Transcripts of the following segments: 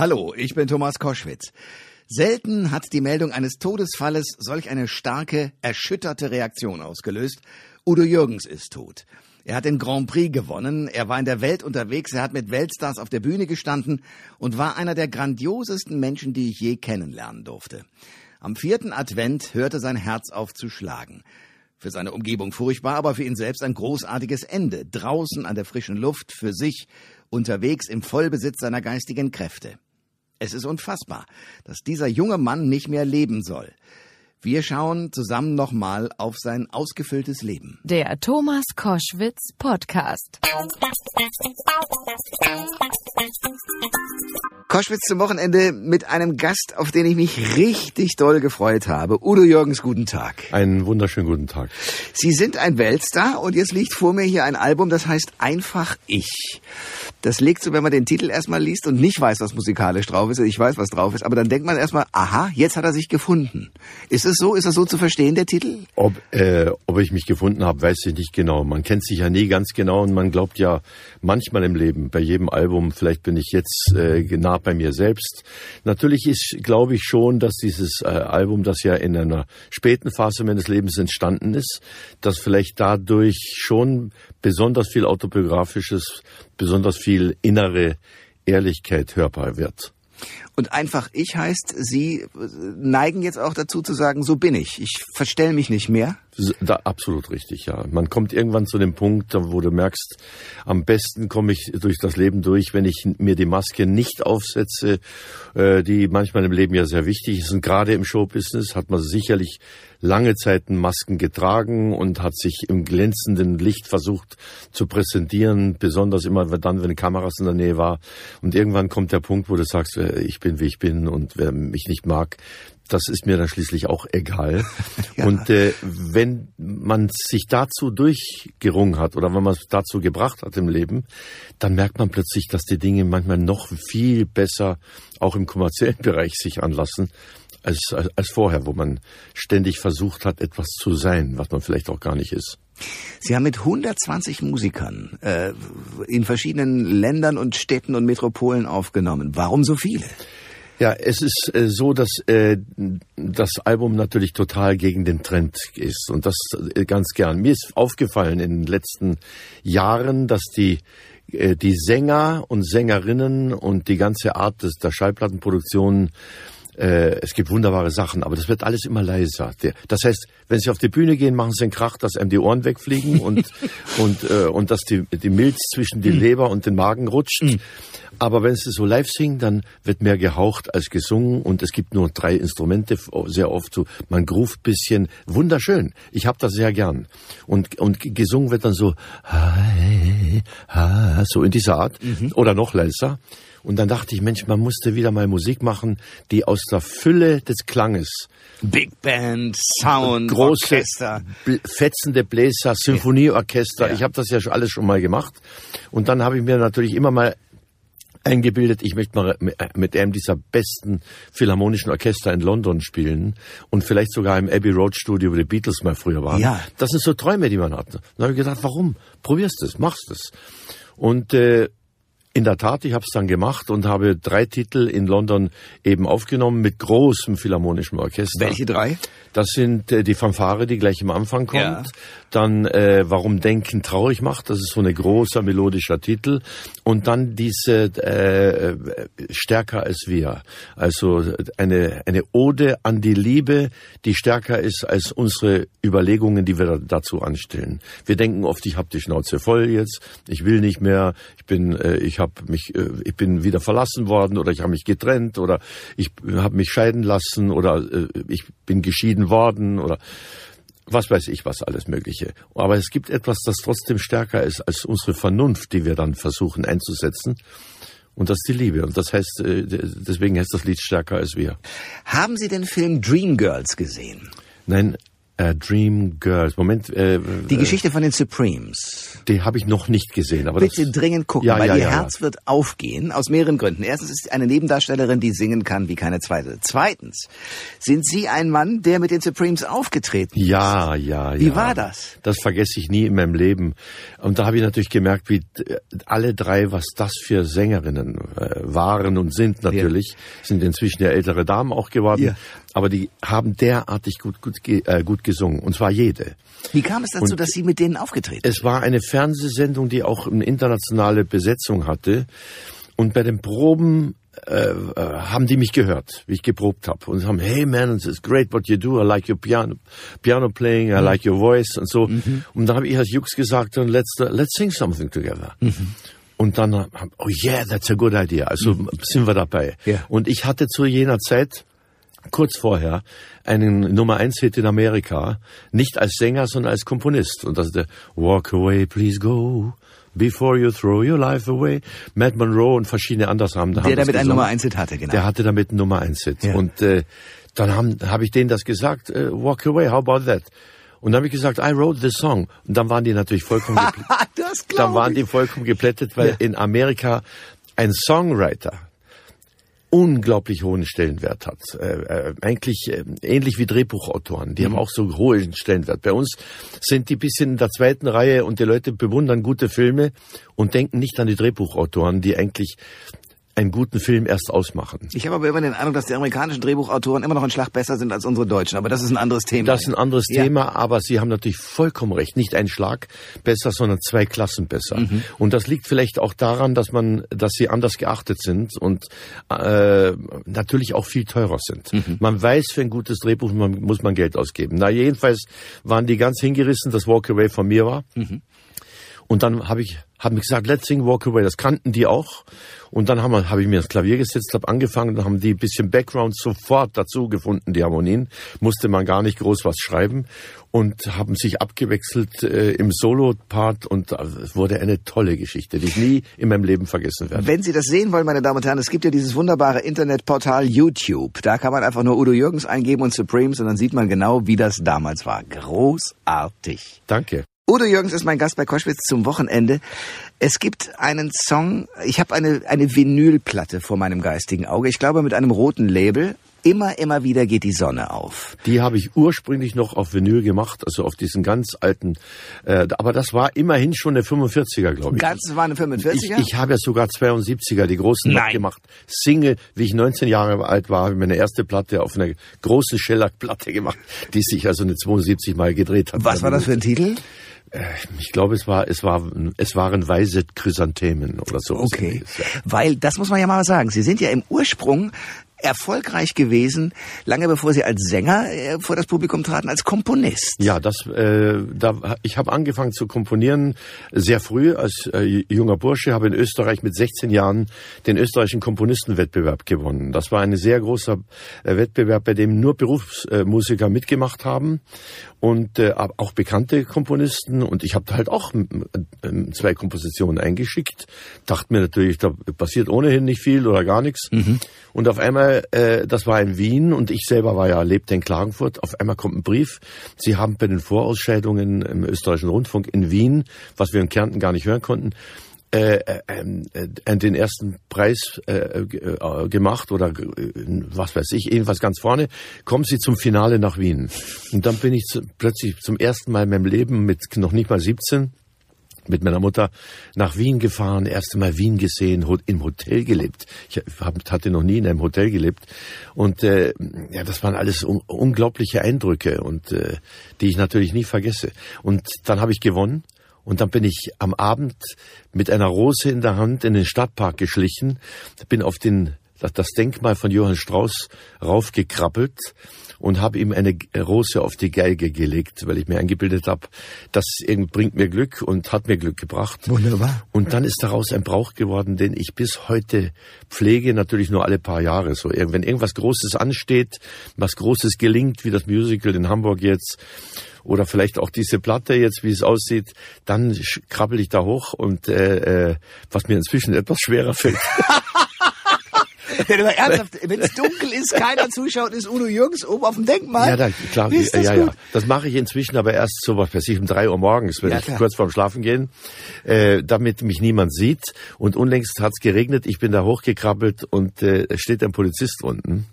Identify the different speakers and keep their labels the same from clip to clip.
Speaker 1: Hallo, ich bin Thomas Koschwitz. Selten hat die Meldung eines Todesfalles solch eine starke, erschütterte Reaktion ausgelöst. Udo Jürgens ist tot. Er hat den Grand Prix gewonnen, er war in der Welt unterwegs, er hat mit Weltstars auf der Bühne gestanden und war einer der grandiosesten Menschen, die ich je kennenlernen durfte. Am vierten Advent hörte sein Herz auf zu schlagen. Für seine Umgebung furchtbar, aber für ihn selbst ein großartiges Ende. Draußen an der frischen Luft, für sich, unterwegs im Vollbesitz seiner geistigen Kräfte. Es ist unfassbar, dass dieser junge Mann nicht mehr leben soll. Wir schauen zusammen nochmal auf sein ausgefülltes Leben.
Speaker 2: Der Thomas Koschwitz Podcast.
Speaker 1: Koschwitz zum Wochenende mit einem Gast, auf den ich mich richtig doll gefreut habe. Udo Jürgens, guten Tag.
Speaker 3: Einen wunderschönen guten Tag.
Speaker 1: Sie sind ein Weltstar und jetzt liegt vor mir hier ein Album, das heißt Einfach Ich. Das legt so, wenn man den Titel erstmal liest und nicht weiß, was musikalisch drauf ist. Ich weiß, was drauf ist, aber dann denkt man erstmal, aha, jetzt hat er sich gefunden. Ist es so? Ist das so zu verstehen, der Titel?
Speaker 3: Ob, äh, ob ich mich gefunden habe, weiß ich nicht genau. Man kennt sich ja nie ganz genau und man glaubt ja manchmal im Leben, bei jedem Album, vielleicht bin ich jetzt äh, nah bei mir selbst. Natürlich ist, glaube ich schon, dass dieses äh, Album, das ja in einer späten Phase meines Lebens entstanden ist, dass vielleicht dadurch schon besonders viel autobiografisches, besonders viel innere Ehrlichkeit hörbar wird.
Speaker 1: Und einfach ich heißt, Sie neigen jetzt auch dazu zu sagen, so bin ich. Ich verstell mich nicht mehr.
Speaker 3: Da, absolut richtig, ja. Man kommt irgendwann zu dem Punkt, wo du merkst, am besten komme ich durch das Leben durch, wenn ich mir die Maske nicht aufsetze, äh, die manchmal im Leben ja sehr wichtig ist. Und gerade im Showbusiness hat man sicherlich lange Zeiten Masken getragen und hat sich im glänzenden Licht versucht zu präsentieren, besonders immer dann, wenn Kameras in der Nähe war. Und irgendwann kommt der Punkt, wo du sagst, äh, ich bin wie ich bin und wer mich nicht mag, das ist mir dann schließlich auch egal. Ja. Und äh, wenn man sich dazu durchgerungen hat oder wenn man es dazu gebracht hat im Leben, dann merkt man plötzlich, dass die Dinge manchmal noch viel besser auch im kommerziellen Bereich sich anlassen als, als, als vorher, wo man ständig versucht hat, etwas zu sein, was man vielleicht auch gar nicht ist.
Speaker 1: Sie haben mit 120 Musikern äh, in verschiedenen Ländern und Städten und Metropolen aufgenommen. Warum so viele?
Speaker 3: Ja, es ist äh, so, dass äh, das Album natürlich total gegen den Trend ist und das äh, ganz gern. Mir ist aufgefallen in den letzten Jahren, dass die äh, die Sänger und Sängerinnen und die ganze Art des, der Schallplattenproduktion äh, es gibt wunderbare Sachen, aber das wird alles immer leiser. Das heißt, wenn Sie auf die Bühne gehen, machen Sie einen Krach, dass einem die Ohren wegfliegen und und äh, und dass die die Milz zwischen die hm. Leber und den Magen rutscht. Mhm. Aber wenn Sie so live singen, dann wird mehr gehaucht als gesungen und es gibt nur drei Instrumente, sehr oft so, man groovt bisschen, wunderschön. Ich habe das sehr gern. Und, und gesungen wird dann so, so in dieser Art mhm. oder noch leiser. Und dann dachte ich, Mensch, man musste wieder mal Musik machen, die aus der Fülle des Klanges
Speaker 1: Big Band, Sound,
Speaker 3: große, Orchester. fetzende Bläser, Symphonieorchester. Ja. Ich habe das ja schon alles schon mal gemacht. Und dann habe ich mir natürlich immer mal eingebildet, ich möchte mal mit einem dieser besten philharmonischen Orchester in London spielen und vielleicht sogar im Abbey Road Studio, wo die Beatles mal früher waren. Ja. Das sind so Träume, die man hat. Dann habe ich gedacht, warum? Probierst es, machst es. Und äh, in der Tat, ich habe es dann gemacht und habe drei Titel in London eben aufgenommen mit großem philharmonischem Orchester.
Speaker 1: Welche drei?
Speaker 3: Das sind äh, die Fanfare, die gleich am Anfang kommt. Ja. Dann äh, Warum Denken traurig macht, das ist so ein großer melodischer Titel. Und dann diese äh, Stärker als wir. Also eine, eine Ode an die Liebe, die stärker ist als unsere Überlegungen, die wir dazu anstellen. Wir denken oft, ich habe die Schnauze voll jetzt, ich will nicht mehr, ich bin, äh, ich habe mich, äh, ich bin wieder verlassen worden oder ich habe mich getrennt oder ich habe mich scheiden lassen oder äh, ich bin geschieden worden oder was weiß ich was alles Mögliche. Aber es gibt etwas, das trotzdem stärker ist als unsere Vernunft, die wir dann versuchen einzusetzen. Und das ist die Liebe. Und das heißt, äh, deswegen heißt das Lied stärker als wir.
Speaker 1: Haben Sie den Film Dreamgirls gesehen?
Speaker 3: Nein, äh, Dream Girls. Moment. Äh,
Speaker 1: Die Geschichte von den Supremes.
Speaker 3: Die habe ich noch nicht gesehen. Aber
Speaker 1: Bitte
Speaker 3: das,
Speaker 1: dringend gucken,
Speaker 3: Ja,
Speaker 1: weil
Speaker 3: ja,
Speaker 1: ihr
Speaker 3: ja,
Speaker 1: Herz wird aufgehen, aus mehreren Gründen. Erstens ist eine Nebendarstellerin, die singen kann wie keine zweite. Zweitens sind Sie ein Mann, der mit den Supremes aufgetreten ist.
Speaker 3: Ja, ja, ja.
Speaker 1: Wie war das?
Speaker 3: Das vergesse ich nie in meinem Leben. Und da habe ich natürlich gemerkt, wie äh, alle drei, was das für Sängerinnen äh, waren und sind natürlich, sind inzwischen ja ältere Damen auch geworden. Aber die haben derartig gut, gut, äh, gut gesungen. Und zwar jede.
Speaker 1: Wie kam es dazu,
Speaker 3: Und-
Speaker 1: dass Sie mit denen aufgetreten sind?
Speaker 3: Es war eine Fernsehsendung, die auch eine internationale Besetzung hatte. Und bei den Proben äh, äh, haben die mich gehört, wie ich geprobt habe. Und haben, hey man, it's great what you do. I like your piano, piano playing. I like your voice und so. Und dann habe ich als Jux gesagt, let's let's sing something together. Und dann, haben, oh yeah, that's a good idea. Also sind wir dabei.
Speaker 1: Ja.
Speaker 3: Und ich hatte zu jener Zeit kurz vorher einen Nummer eins Hit in Amerika, nicht als Sänger, sondern als Komponist. Und das ist der Walk Away, Please Go, Before You Throw Your Life Away. Matt Monroe und verschiedene andere haben, haben
Speaker 1: Der damit einen. Nummer eins Hit hatte, genau.
Speaker 3: Der hatte damit einen Nummer eins Hit.
Speaker 1: Ja.
Speaker 3: Und äh, dann habe ich denen das gesagt, äh, Walk Away, how about that? Und dann habe ich gesagt, I wrote this song. Und dann waren die natürlich vollkommen gepl-
Speaker 1: das
Speaker 3: dann waren die vollkommen geplättet, weil
Speaker 1: Ja.
Speaker 3: in Amerika ein Songwriter unglaublich hohen Stellenwert hat. Äh, äh, eigentlich äh, ähnlich wie Drehbuchautoren. Die haben auch so hohen Stellenwert. Bei uns sind die bisschen in der zweiten Reihe und die Leute bewundern gute Filme und denken nicht an die Drehbuchautoren, die eigentlich einen guten Film erst ausmachen.
Speaker 1: Ich habe aber immer den Eindruck, dass die amerikanischen Drehbuchautoren immer noch einen Schlag besser sind als unsere Deutschen. Aber das ist ein anderes Thema.
Speaker 3: Das ist ein anderes
Speaker 1: Ja.
Speaker 3: Thema, aber Sie haben natürlich vollkommen recht. Nicht ein Schlag besser, sondern zwei Klassen besser.
Speaker 1: Mhm.
Speaker 3: Und das liegt vielleicht auch daran, dass man, dass sie anders geachtet sind und äh, natürlich auch viel teurer sind.
Speaker 1: Mhm.
Speaker 3: Man weiß, für ein gutes Drehbuch muss man Geld ausgeben. Na jedenfalls waren die ganz hingerissen, dass Walk Away von mir war.
Speaker 1: Mhm.
Speaker 3: Und dann habe ich hab ich gesagt, let's sing Walk Away. Das kannten die auch. Und dann haben habe ich mir das Klavier gesetzt, habe angefangen, dann haben die ein bisschen Background sofort dazu gefunden, die Harmonien. Musste man gar nicht groß was schreiben und haben sich abgewechselt äh, im Solo-Part und äh, es wurde eine tolle Geschichte, die ich nie in meinem Leben vergessen werde.
Speaker 1: Wenn Sie das sehen wollen, meine Damen und Herren, es gibt ja dieses wunderbare Internetportal YouTube. Da kann man einfach nur Udo Jürgens eingeben und Supremes und dann sieht man genau, wie das damals war. Großartig.
Speaker 3: Danke.
Speaker 1: Udo Jürgens ist mein Gast bei Koschwitz zum Wochenende. Es gibt einen Song, ich habe eine, eine Vinylplatte vor meinem geistigen Auge, ich glaube mit einem roten Label. Immer, immer wieder geht die Sonne auf.
Speaker 3: Die habe ich ursprünglich noch auf Vinyl gemacht, also auf diesen ganz alten, äh, aber das war immerhin schon eine 45er, glaube ich.
Speaker 1: Ganz war eine 45er?
Speaker 3: Ich, ich habe ja sogar 72er, die großen
Speaker 1: Nein.
Speaker 3: gemacht. Single, wie ich 19 Jahre alt war, habe ich meine erste Platte auf einer großen Shellac-Platte gemacht, die sich also eine 72 Mal gedreht hat.
Speaker 1: Was war das für ein Titel?
Speaker 3: Ich glaube, es war, es war, es waren weise Chrysanthemen oder so.
Speaker 1: Okay. Weil, das muss man ja mal sagen, Sie sind ja im Ursprung erfolgreich gewesen, lange bevor Sie als Sänger äh, vor das Publikum traten, als Komponist.
Speaker 3: Ja, das, äh, da, ich habe angefangen zu komponieren sehr früh als äh, junger Bursche, habe in Österreich mit 16 Jahren den österreichischen Komponistenwettbewerb gewonnen. Das war ein sehr großer äh, Wettbewerb, bei dem nur Berufsmusiker mitgemacht haben und äh, auch bekannte Komponisten. Und ich habe da halt auch äh, zwei Kompositionen eingeschickt. Dachte mir natürlich, da passiert ohnehin nicht viel oder gar nichts. Und auf einmal, äh, das war in Wien und ich selber war ja, lebte in Klagenfurt. Auf einmal kommt ein Brief. Sie haben bei den Vorausscheidungen im österreichischen Rundfunk in Wien, was wir in Kärnten gar nicht hören konnten, den ersten Preis äh, ge- äh, gemacht oder äh, was weiß ich, jedenfalls ganz vorne, kommen sie zum Finale nach Wien. Und dann bin ich zu, plötzlich zum ersten Mal in meinem Leben mit noch nicht mal 17 mit meiner Mutter nach Wien gefahren, erste Mal Wien gesehen, im Hotel gelebt. Ich hab, hatte noch nie in einem Hotel gelebt und äh, ja, das waren alles un unglaubliche Eindrücke und äh, die ich natürlich nie vergesse. Und dann habe ich gewonnen und dann bin ich am Abend mit einer Rose in der Hand in den Stadtpark geschlichen, bin auf den das- Denkmal von Johann Strauss raufgekrabbelt und habe ihm eine Rose auf die Geige gelegt, weil ich mir eingebildet habe, das bringt mir Glück und hat mir Glück gebracht.
Speaker 1: Wunderbar.
Speaker 3: Und dann ist daraus ein Brauch geworden, den ich bis heute pflege, natürlich nur alle paar Jahre. So, wenn irgendwas Großes ansteht, was Großes gelingt, wie das Musical in Hamburg jetzt, oder vielleicht auch diese Platte jetzt, wie es aussieht, dann krabbel ich da hoch und äh, äh, was mir inzwischen etwas schwerer fällt.
Speaker 1: Denn aber ernsthaft, wenn es dunkel ist, keiner zuschaut, ist Udo Jürgens oben auf dem Denkmal.
Speaker 3: Ja, da, klar,
Speaker 1: Ist das
Speaker 3: ja,
Speaker 1: gut?
Speaker 3: ja. Das mache ich inzwischen aber erst so was weiß ich um drei Uhr morgens, wenn
Speaker 1: Ja,
Speaker 3: ich
Speaker 1: klar.
Speaker 3: kurz vorm Schlafen gehen, äh, damit mich niemand sieht. Und unlängst hat's geregnet, ich bin da hochgekrabbelt und äh, es steht ein Polizist unten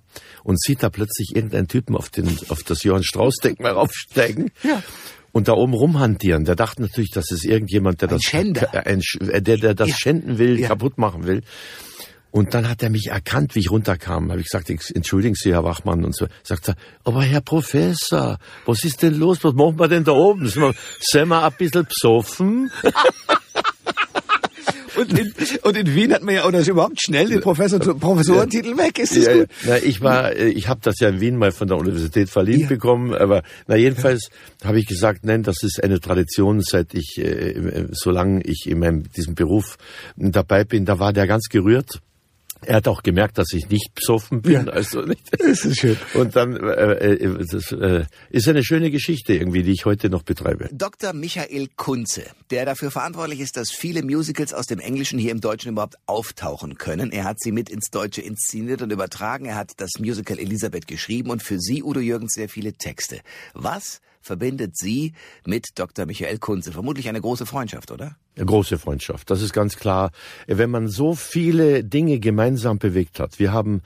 Speaker 3: und sieht da plötzlich irgendeinen Typen auf den auf das Johann Strauß Denkmal raufsteigen.
Speaker 1: Ja.
Speaker 3: Und da oben rumhantieren. Der dachte natürlich, das ist irgendjemand, der
Speaker 1: Ein
Speaker 3: das
Speaker 1: Schänder.
Speaker 3: äh, ein, äh, der, der das
Speaker 1: Ja.
Speaker 3: schänden will,
Speaker 1: Ja.
Speaker 3: kaputt machen will. Und dann hat er mich erkannt, wie ich runterkam. Habe ich gesagt, "Ex- entschuldigen Sie, Herr Wachmann. Und so sagt er, aber Herr Professor, was ist denn los? Was machen wir denn da oben? Sind wir, sind wir ein bisschen besoffen?
Speaker 1: Und in, und in Wien hat man ja, oder ist überhaupt schnell den Professor, Professorentitel weg. Ist das
Speaker 3: Ja,
Speaker 1: gut?
Speaker 3: ja. Na, ich war, äh, ich habe das ja in Wien mal von der Universität verliehen
Speaker 1: Ja.
Speaker 3: bekommen, aber na jedenfalls habe ich gesagt, nein, das ist eine Tradition, seit ich, äh, äh, solange ich in meinem diesem Beruf dabei bin, da war der ganz gerührt. Er hat auch gemerkt, dass ich nicht besoffen bin,
Speaker 1: Ja.
Speaker 3: also nicht.
Speaker 1: Das ist schön.
Speaker 3: Und dann äh, äh, das äh, ist eine schöne Geschichte irgendwie, die ich heute noch betreibe.
Speaker 1: Dr. Michael Kunze, der dafür verantwortlich ist, dass viele Musicals aus dem Englischen hier im Deutschen überhaupt auftauchen können. Er hat sie mit ins Deutsche inszeniert und übertragen. Er hat das Musical Elisabeth geschrieben und für Sie, Udo Jürgens, sehr viele Texte. Was verbindet Sie mit Dr. Michael Kunze? Vermutlich eine große Freundschaft, oder?
Speaker 3: Eine große Freundschaft, das ist ganz klar. Wenn man so viele Dinge gemeinsam bewegt hat, wir haben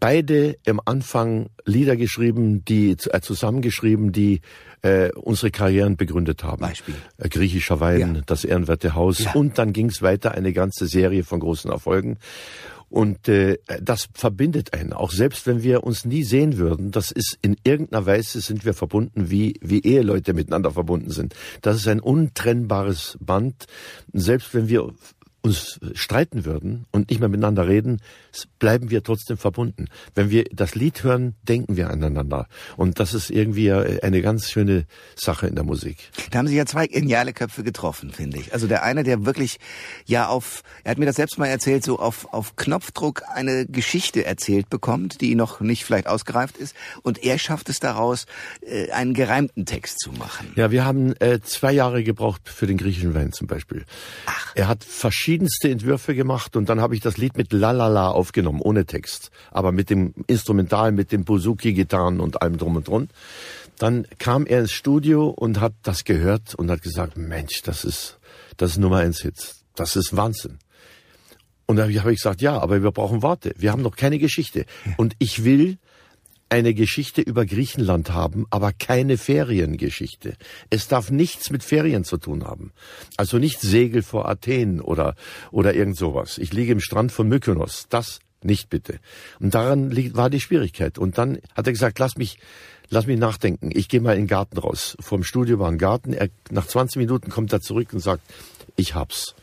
Speaker 3: beide im Anfang Lieder geschrieben, die äh, zusammengeschrieben, die äh, unsere Karrieren begründet haben.
Speaker 1: Beispiel?
Speaker 3: Äh, Griechischer Wein,
Speaker 1: Ja.
Speaker 3: das Ehrenwerte Haus
Speaker 1: Ja.
Speaker 3: und dann ging es weiter eine ganze Serie von großen Erfolgen. Und äh, das verbindet einen, auch selbst wenn wir uns nie sehen würden. Das ist in irgendeiner Weise sind wir verbunden, wie wie Eheleute miteinander verbunden sind. Das ist ein untrennbares Band. Selbst wenn wir uns streiten würden und nicht mehr miteinander reden, bleiben wir trotzdem verbunden. Wenn wir das Lied hören, denken wir aneinander. Und das ist irgendwie äh, eine ganz schöne Sache in der Musik.
Speaker 1: Da haben sich ja zwei geniale Köpfe getroffen, finde ich. Also der eine, der wirklich ja auf, er hat mir das selbst mal erzählt, so auf, auf Knopfdruck eine Geschichte erzählt bekommt, die noch nicht vielleicht ausgereift ist. Und er schafft es daraus, äh, einen gereimten Text zu machen.
Speaker 3: Ja, wir haben äh, zwei Jahre gebraucht für den griechischen Wein zum Beispiel. Ach. Er hat verschiedenste Entwürfe gemacht und dann habe ich das Lied mit Lalala aufgenommen, ohne Text, aber mit dem Instrumental, mit dem Buzuki-Gitarren und allem drum und dran. Dann kam er ins Studio und hat das gehört und hat gesagt, Mensch, das ist, das ist Nummer eins Hit. Das ist Wahnsinn. Und da habe ich gesagt, ja, aber wir brauchen Worte. Wir haben noch keine Geschichte. Und ich will eine Geschichte über Griechenland haben, aber keine Feriengeschichte. Es darf nichts mit Ferien zu tun haben. Also nicht Segel vor Athen oder, oder irgend sowas. Ich liege im Strand von Mykonos. Das nicht bitte. Und daran liegt, war die Schwierigkeit. Und dann hat er gesagt, lass mich, lass mich nachdenken. Ich gehe mal in den Garten raus. Vorm Studio war ein Garten. Er, nach 20 Minuten kommt er zurück und sagt, ich hab's.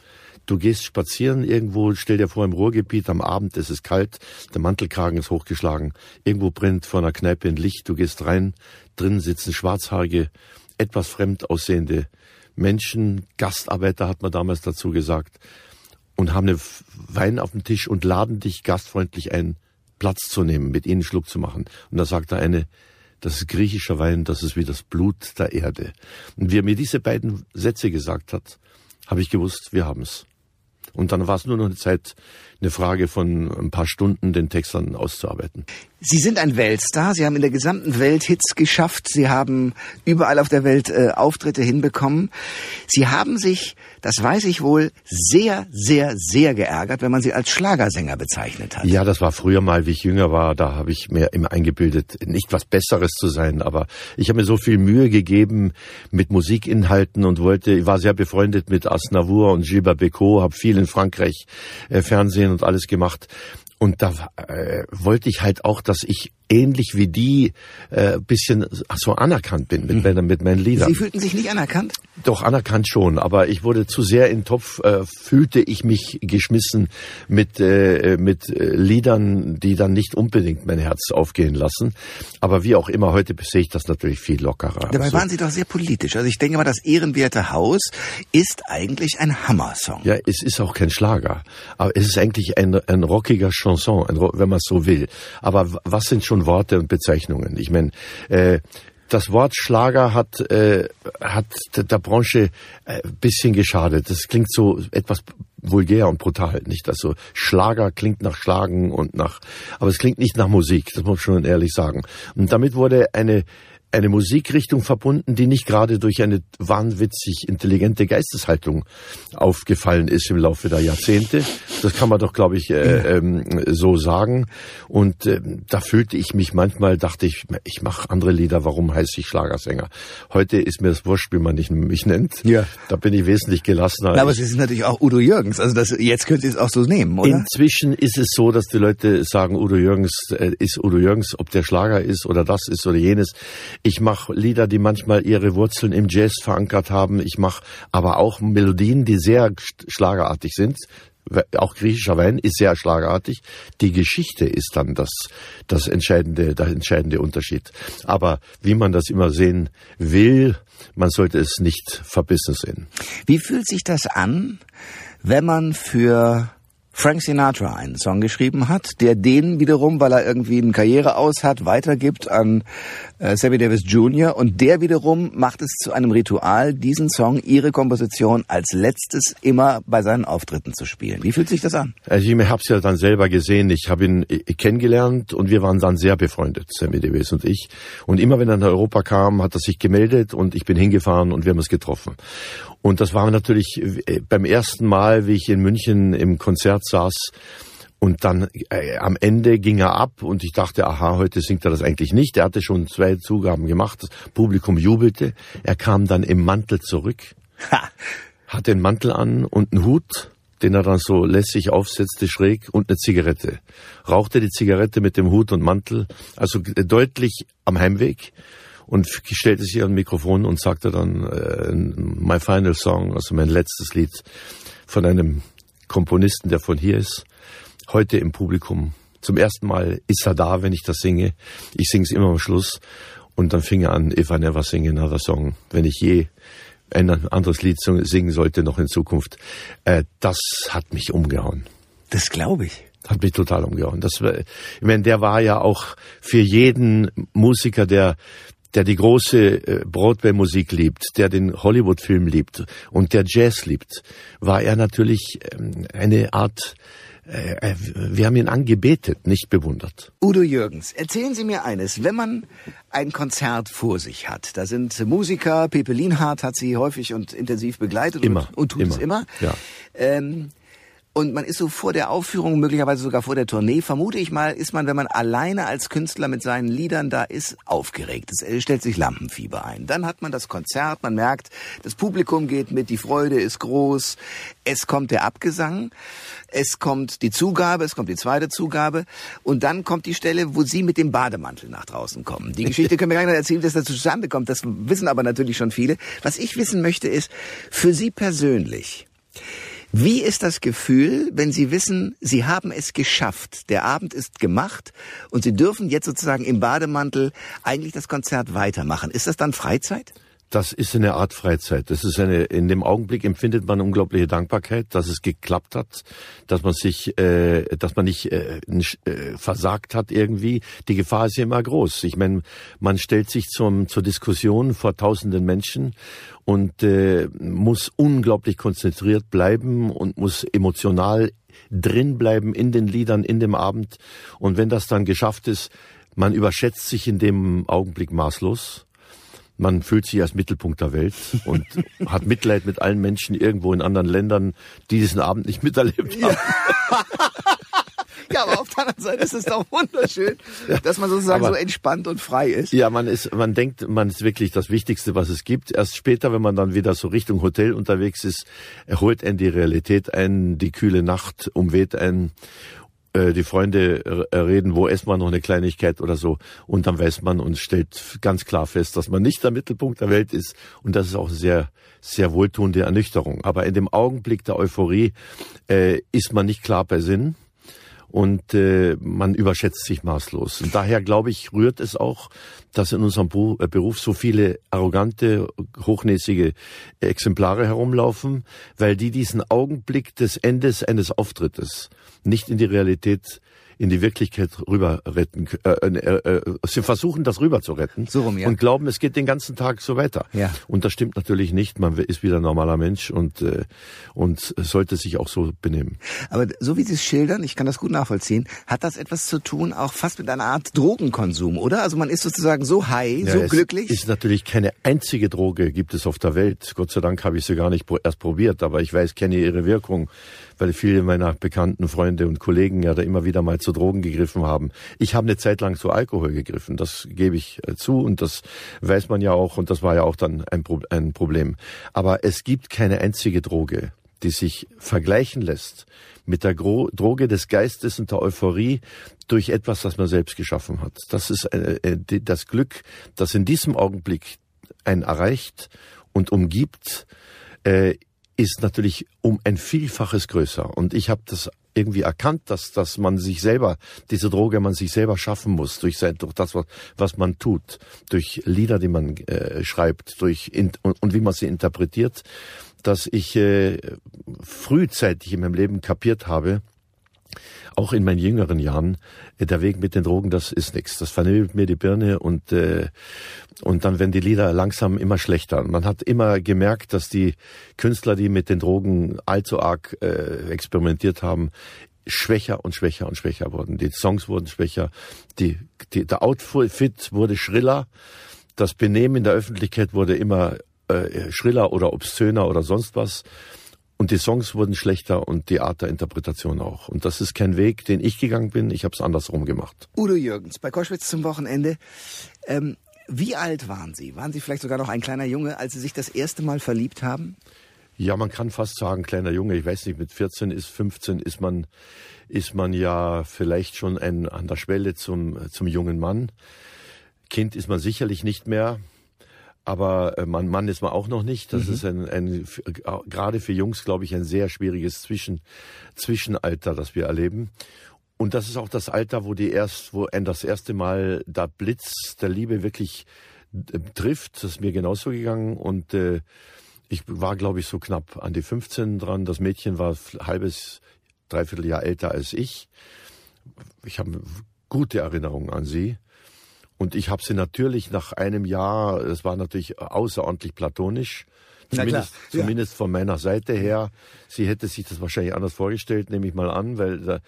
Speaker 3: Du gehst spazieren irgendwo, stell dir vor, im Ruhrgebiet am Abend, es ist kalt, der Mantelkragen ist hochgeschlagen, irgendwo brennt vor einer Kneipe ein Licht, du gehst rein, drin sitzen schwarzhaarige, etwas fremd aussehende Menschen, Gastarbeiter hat man damals dazu gesagt, und haben einen Wein auf dem Tisch und laden dich gastfreundlich ein, Platz zu nehmen, mit ihnen Schluck zu machen. Und da sagt der eine, das ist griechischer Wein, das ist wie das Blut der Erde. Und wie er mir diese beiden Sätze gesagt hat, habe ich gewusst, wir haben's. Und dann war es nur noch eine Zeit, eine Frage von ein paar Stunden, den Text dann auszuarbeiten.
Speaker 1: Sie sind ein Weltstar. Sie haben in der gesamten Welt Hits geschafft. Sie haben überall auf der Welt äh, Auftritte hinbekommen. Sie haben sich, das weiß ich wohl, sehr, sehr, sehr geärgert, wenn man Sie als Schlagersänger bezeichnet hat.
Speaker 3: Ja, das war früher mal, wie ich jünger war, da habe ich mir immer eingebildet, nicht was Besseres zu sein, aber ich habe mir so viel Mühe gegeben mit Musikinhalten und wollte, ich war sehr befreundet mit Asnavour und Gilbert Bécaud, habe viel in Frankreich äh, Fernsehen und alles gemacht. Und da äh, wollte ich halt auch, dass ich ähnlich wie die äh, bisschen so anerkannt bin mit, meinen, mit meinen Liedern.
Speaker 1: Sie fühlten sich nicht anerkannt?
Speaker 3: Doch, anerkannt schon, aber ich wurde zu sehr in den Topf, äh, fühlte ich mich geschmissen mit, äh, mit äh, Liedern, die dann nicht unbedingt mein Herz aufgehen lassen. Aber wie auch immer, heute sehe ich das natürlich viel lockerer.
Speaker 1: Dabei
Speaker 3: Also,
Speaker 1: waren Sie doch sehr politisch. Also ich denke mal, das ehrenwerte Haus ist eigentlich ein Hammersong.
Speaker 3: ja, es ist auch kein Schlager, aber es ist eigentlich ein, ein rockiger Chanson, ein, wenn man es so will. Aber was sind schon Worte und Bezeichnungen? Ich meine, äh, das Wort Schlager hat, äh, hat der Branche ein bisschen geschadet. Das klingt so etwas vulgär und brutal, nicht? Also Schlager klingt nach Schlagen und nach, aber es klingt nicht nach Musik, das muss man schon ehrlich sagen. Und damit wurde eine eine Musikrichtung verbunden, die nicht gerade durch eine wahnwitzig intelligente Geisteshaltung aufgefallen ist im Laufe der Jahrzehnte. Das kann man doch, glaube ich, äh, ähm, so sagen. Und äh, da fühlte ich mich manchmal, dachte ich, ich mache andere Lieder, warum heiße ich Schlagersänger? Heute ist mir das wurscht, wie man mich nennt. Ja. Da bin ich wesentlich gelassener.
Speaker 1: Na, aber es ist natürlich auch Udo Jürgens. Also das, jetzt könnt ihr es auch so nehmen, oder?
Speaker 3: Inzwischen ist es so, dass die Leute sagen, Udo Jürgens äh, ist Udo Jürgens, ob der Schlager ist oder das ist oder jenes. Ich mache Lieder, die manchmal ihre Wurzeln im Jazz verankert haben. Ich mache aber auch Melodien, die sehr schlagerartig sind. Auch griechischer Wein ist sehr schlagerartig. Die Geschichte ist dann das, das entscheidende, der entscheidende Unterschied. Aber wie man das immer sehen will, man sollte es nicht verbissen sehen.
Speaker 1: Wie fühlt sich das an, wenn man für Frank Sinatra einen Song geschrieben hat, der den wiederum, weil er irgendwie eine Karriere aus hat, weitergibt an äh, Sammy Davis Jr. und der wiederum macht es zu einem Ritual, diesen Song, ihre Komposition als letztes immer bei seinen Auftritten zu spielen. Wie fühlt sich das an?
Speaker 3: Also ich habe es ja dann selber gesehen. Ich habe ihn äh, kennengelernt und wir waren dann sehr befreundet, Sammy Davis und ich. Und immer wenn er nach Europa kam, hat er sich gemeldet und ich bin hingefahren und wir haben uns getroffen. Und das war natürlich äh, beim ersten Mal, wie ich in München im Konzert saß, und dann äh, am Ende ging er ab und ich dachte, aha, heute singt er das eigentlich nicht. Er hatte schon zwei Zugaben gemacht, das Publikum jubelte. Er kam dann im Mantel zurück, ha. hat den Mantel an und einen Hut, den er dann so lässig aufsetzte, schräg und eine Zigarette. Rauchte die Zigarette mit dem Hut und Mantel, also deutlich am Heimweg und stellte sich an Mikrofon und sagte dann äh, My Final Song, also mein letztes Lied von einem Komponisten, der von hier ist, heute im Publikum. Zum ersten Mal ist er da, wenn ich das singe. Ich singe es immer am Schluss und dann fing er an, If I Never Sing Another Song, wenn ich je ein anderes Lied singen sollte noch in Zukunft. Äh, das hat mich umgehauen.
Speaker 1: Das glaube ich.
Speaker 3: Hat mich total umgehauen. Das, ich meine, der war ja auch für jeden Musiker, der der die große äh, Broadway-Musik liebt, der den Hollywood-Film liebt und der Jazz liebt, war er natürlich ähm, eine Art äh, äh, wir haben ihn angebetet, nicht bewundert.
Speaker 1: Udo Jürgens, erzählen Sie mir eines. Wenn man ein Konzert vor sich hat, da sind Musiker, Pepe Lienhardt hat sie häufig und intensiv begleitet
Speaker 3: immer,
Speaker 1: und, und tut
Speaker 3: immer.
Speaker 1: es immer.
Speaker 3: Ja.
Speaker 1: Ähm, und man ist so vor der Aufführung, möglicherweise sogar vor der Tournee, vermute ich mal, ist man, wenn man alleine als Künstler mit seinen Liedern da ist, aufgeregt. Es stellt sich Lampenfieber ein. Dann hat man das Konzert, man merkt, das Publikum geht mit, die Freude ist groß, es kommt der Abgesang, es kommt die Zugabe, es kommt die zweite Zugabe und dann kommt die Stelle, wo Sie mit dem Bademantel nach draußen kommen. Die Geschichte können wir gar nicht erzählen, dass das zustande kommt, das wissen aber natürlich schon viele. Was ich wissen möchte ist, für Sie persönlich, wie ist das Gefühl, wenn Sie wissen, Sie haben es geschafft, der Abend ist gemacht und Sie dürfen jetzt sozusagen im Bademantel eigentlich das Konzert weitermachen? Ist das dann Freizeit?
Speaker 3: Das ist eine Art Freizeit. Das ist eine. In dem Augenblick empfindet man unglaubliche Dankbarkeit, dass es geklappt hat, dass man sich, äh, dass man nicht, äh, äh, versagt hat irgendwie. Die Gefahr ist ja immer groß. Ich meine, man stellt sich zum, zur Diskussion vor Tausenden Menschen und äh, muss unglaublich konzentriert bleiben und muss emotional drin bleiben in den Liedern, in dem Abend. Und wenn das dann geschafft ist, man überschätzt sich in dem Augenblick maßlos man fühlt sich als Mittelpunkt der Welt und hat Mitleid mit allen Menschen irgendwo in anderen Ländern, die diesen Abend nicht miterlebt haben.
Speaker 1: Ja. ja, aber auf der anderen Seite ist es doch wunderschön, dass man sozusagen aber, so entspannt und frei ist.
Speaker 3: Ja, man ist, man denkt, man ist wirklich das Wichtigste, was es gibt. Erst später, wenn man dann wieder so Richtung Hotel unterwegs ist, holt einen die Realität ein, die kühle Nacht umweht einen äh, die Freunde äh, reden, wo essen wir noch eine Kleinigkeit oder so. Und dann weiß man und stellt ganz klar fest, dass man nicht der Mittelpunkt der Welt ist. Und das ist auch sehr, sehr wohltuende Ernüchterung. Aber in dem Augenblick der Euphorie äh, ist man nicht klar bei Sinn und äh, man überschätzt sich maßlos. Und daher glaube ich, rührt es auch, dass in unserem äh, Beruf so viele arrogante, hochnäsige Exemplare herumlaufen, weil die diesen Augenblick des Endes eines Auftrittes nicht in die Realität in die Wirklichkeit rüber retten, äh, äh, äh, sie versuchen das rüber zu retten
Speaker 1: So rum, ja.
Speaker 3: und glauben, es geht den ganzen Tag so weiter.
Speaker 1: Ja.
Speaker 3: Und das stimmt natürlich nicht. Man ist wieder ein normaler Mensch und äh, und sollte sich auch so benehmen.
Speaker 1: Aber so wie Sie es schildern, ich kann das gut nachvollziehen, hat das etwas zu tun, auch fast mit einer Art Drogenkonsum, oder? Also man ist sozusagen so high,
Speaker 3: Ja,
Speaker 1: so
Speaker 3: es
Speaker 1: glücklich.
Speaker 3: Ist natürlich keine einzige Droge gibt es auf der Welt. Gott sei Dank habe ich sie gar nicht erst probiert, aber ich weiß, kenne ihre Wirkung, weil viele meiner bekannten Freunde und Kollegen ja da immer wieder mal zu Drogen gegriffen haben. Ich habe eine Zeit lang zu Alkohol gegriffen, das gebe ich äh, zu und das weiß man ja auch und das war ja auch dann ein, Pro ein Problem. Aber es gibt keine einzige Droge, die sich vergleichen lässt mit der Gro Droge des Geistes und der Euphorie durch etwas, das man selbst geschaffen hat. Das ist äh, äh, das Glück, das in diesem Augenblick einen erreicht und umgibt, äh, ist natürlich um ein Vielfaches größer. Und ich habe das irgendwie erkannt, dass, dass man sich selber, diese Droge man sich selber schaffen muss, durch, sein, durch das, was, was man tut, durch Lieder, die man äh, schreibt, durch in, und, und wie man sie interpretiert, dass ich äh, frühzeitig in meinem Leben kapiert habe, auch in meinen jüngeren Jahren, äh, der Weg mit den Drogen, das ist nichts. Das vernebelt mir die Birne und äh, und dann werden die Lieder langsam immer schlechter. Man hat immer gemerkt, dass die Künstler, die mit den Drogen allzu arg äh, experimentiert haben, schwächer und schwächer und schwächer wurden. Die Songs wurden schwächer, die, die, der Outfit wurde schriller, das Benehmen in der Öffentlichkeit wurde immer äh, schriller oder obszöner oder sonst was. Und die Songs wurden schlechter und die Art der Interpretation auch. Und das ist kein Weg, den ich gegangen bin. Ich habe es andersrum gemacht.
Speaker 1: Udo Jürgens, bei Koschwitz zum Wochenende. Ähm, wie alt waren Sie? Waren Sie vielleicht sogar noch ein kleiner Junge, als Sie sich das erste Mal verliebt haben?
Speaker 3: Ja, man kann fast sagen, kleiner Junge. Ich weiß nicht, mit 14 ist 15 ist man ist man ja vielleicht schon ein, an der Schwelle zum zum jungen Mann. Kind ist man sicherlich nicht mehr. Aber äh, Mann, Mann ist man auch noch nicht. Das ist ein, ein äh, gerade für Jungs, glaube ich, ein sehr schwieriges Zwischen, Zwischenalter, das wir erleben. Und das ist auch das Alter, wo die erst, wo das erste Mal der Blitz der Liebe wirklich äh, trifft. Das ist mir genauso gegangen. Und äh, ich war, glaube ich, so knapp an die 15 dran. Das Mädchen war ein halbes, dreiviertel Jahr älter als ich. Ich habe gute Erinnerungen an sie. Und ich habe sie natürlich nach einem Jahr, es war natürlich außerordentlich platonisch, zumindest,
Speaker 1: ja.
Speaker 3: zumindest von meiner Seite her. Sie hätte sich das wahrscheinlich anders vorgestellt, nehme ich mal an, weil da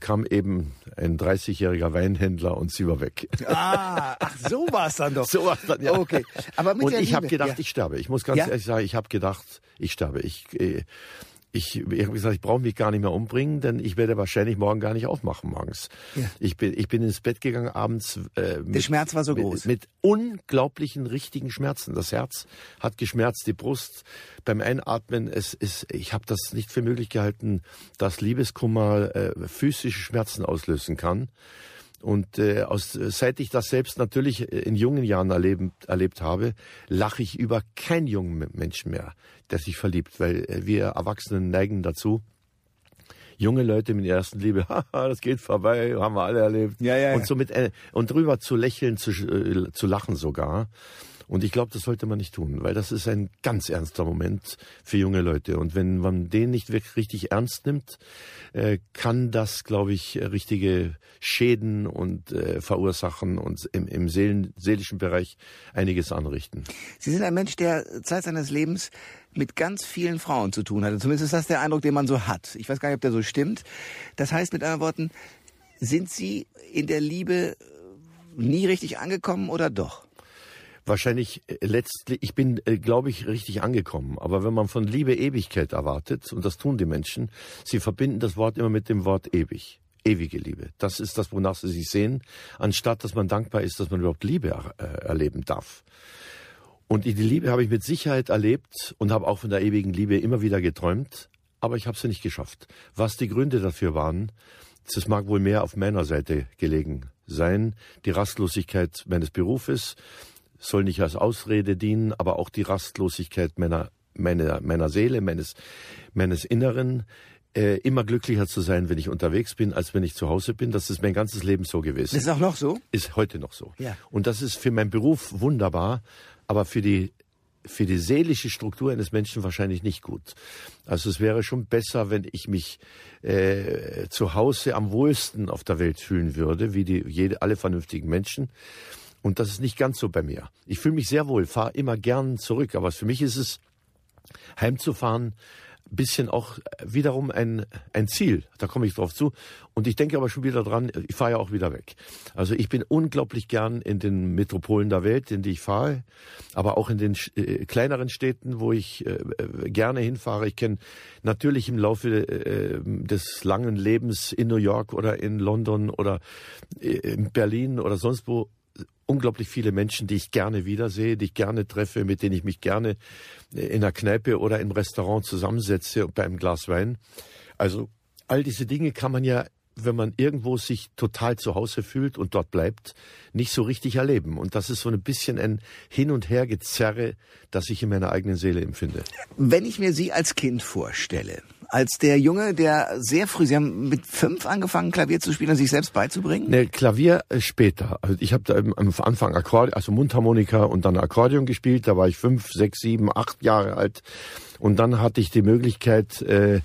Speaker 3: kam eben ein 30-jähriger Weinhändler und sie war weg.
Speaker 1: Ah, ach, so war es dann doch.
Speaker 3: So war's dann, ja.
Speaker 1: Okay, aber mit
Speaker 3: und ich habe gedacht,
Speaker 1: ja.
Speaker 3: ich sterbe. Ich muss ganz
Speaker 1: Ja?
Speaker 3: ehrlich sagen, ich habe gedacht, ich sterbe. Ich, äh, ich, ich habe gesagt, ich brauche mich gar nicht mehr umbringen, denn ich werde wahrscheinlich morgen gar nicht aufmachen morgens.
Speaker 1: Ja.
Speaker 3: Ich bin, ich bin ins Bett gegangen abends. Äh, mit,
Speaker 1: Schmerz war so groß.
Speaker 3: Mit, mit unglaublichen richtigen Schmerzen. Das Herz hat geschmerzt, die Brust beim Einatmen. Es ist, ich habe das nicht für möglich gehalten, dass Liebeskummer äh, physische Schmerzen auslösen kann. Und äh, aus, seit ich das selbst natürlich in jungen Jahren erleben, erlebt habe, lache ich über keinen jungen Menschen mehr, der sich verliebt, weil äh, wir Erwachsenen neigen dazu, junge Leute mit der ersten Liebe, haha, das geht vorbei, haben wir alle erlebt.
Speaker 1: Ja, ja, ja.
Speaker 3: Und so mit, äh, und drüber zu lächeln, zu, äh, zu lachen sogar. Und ich glaube, das sollte man nicht tun, weil das ist ein ganz ernster Moment für junge Leute. Und wenn man den nicht wirklich richtig ernst nimmt, äh, kann das, glaube ich, richtige Schäden und äh, verursachen und im, im Seelen, seelischen Bereich einiges anrichten.
Speaker 1: Sie sind ein Mensch, der Zeit seines Lebens mit ganz vielen Frauen zu tun hatte. Zumindest ist das der Eindruck, den man so hat. Ich weiß gar nicht, ob der so stimmt. Das heißt, mit anderen Worten, sind Sie in der Liebe nie richtig angekommen oder doch?
Speaker 3: Wahrscheinlich äh, letztlich, ich bin, äh, glaube ich, richtig angekommen. Aber wenn man von Liebe Ewigkeit erwartet, und das tun die Menschen, sie verbinden das Wort immer mit dem Wort ewig. Ewige Liebe. Das ist das, wonach sie sich sehen, anstatt dass man dankbar ist, dass man überhaupt Liebe äh, erleben darf. Und die Liebe habe ich mit Sicherheit erlebt und habe auch von der ewigen Liebe immer wieder geträumt, aber ich habe sie nicht geschafft. Was die Gründe dafür waren, das mag wohl mehr auf meiner Seite gelegen sein. Die Rastlosigkeit meines Berufes soll nicht als Ausrede dienen, aber auch die Rastlosigkeit meiner, meiner, meiner Seele, meines, meines Inneren, äh, immer glücklicher zu sein, wenn ich unterwegs bin, als wenn ich zu Hause bin. Das ist mein ganzes Leben so gewesen.
Speaker 1: Ist auch noch so?
Speaker 3: Ist heute noch so.
Speaker 1: Ja.
Speaker 3: Und das ist für meinen Beruf wunderbar, aber für die für die seelische Struktur eines Menschen wahrscheinlich nicht gut. Also es wäre schon besser, wenn ich mich äh, zu Hause am wohlsten auf der Welt fühlen würde, wie die jede alle vernünftigen Menschen. Und das ist nicht ganz so bei mir. Ich fühle mich sehr wohl, fahre immer gern zurück, aber für mich ist es heimzufahren bisschen auch wiederum ein, ein Ziel. Da komme ich drauf zu. Und ich denke aber schon wieder dran, ich fahre ja auch wieder weg. Also ich bin unglaublich gern in den Metropolen der Welt, in die ich fahre, aber auch in den äh, kleineren Städten, wo ich äh, gerne hinfahre. Ich kenne natürlich im Laufe äh, des langen Lebens in New York oder in London oder äh, in Berlin oder sonst wo unglaublich viele Menschen, die ich gerne wiedersehe, die ich gerne treffe, mit denen ich mich gerne in der Kneipe oder im Restaurant zusammensetze bei einem Glas Wein. Also all diese Dinge kann man ja wenn man irgendwo sich total zu Hause fühlt und dort bleibt, nicht so richtig erleben. Und das ist so ein bisschen ein Hin- und Hergezerre, das ich in meiner eigenen Seele empfinde.
Speaker 1: Wenn ich mir Sie als Kind vorstelle, als der Junge, der sehr früh, Sie haben mit fünf angefangen, Klavier zu spielen und sich selbst beizubringen?
Speaker 3: Ne, Klavier äh, später. Also ich habe da am Anfang Akkordeon, also Mundharmonika und dann Akkordeon gespielt. Da war ich fünf, sechs, sieben, acht Jahre alt. Und dann hatte ich die Möglichkeit, äh,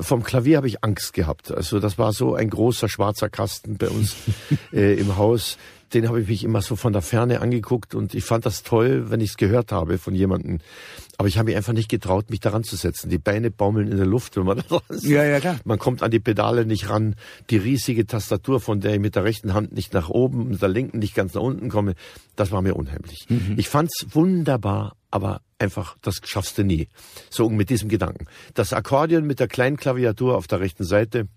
Speaker 3: vom Klavier habe ich Angst gehabt. Also das war so ein großer schwarzer Kasten bei uns äh, im Haus den habe ich mich immer so von der Ferne angeguckt und ich fand das toll, wenn ich es gehört habe von jemandem. Aber ich habe mich einfach nicht getraut, mich daran zu setzen. Die Beine baumeln in der Luft, wenn man da ist.
Speaker 1: Ja, ja, klar.
Speaker 3: Man kommt an die Pedale nicht ran. Die riesige Tastatur, von der ich mit der rechten Hand nicht nach oben, mit der linken nicht ganz nach unten komme, das war mir unheimlich. Mhm. Ich fand's wunderbar, aber einfach, das schaffst du nie. So mit diesem Gedanken. Das Akkordeon mit der kleinen Klaviatur auf der rechten Seite,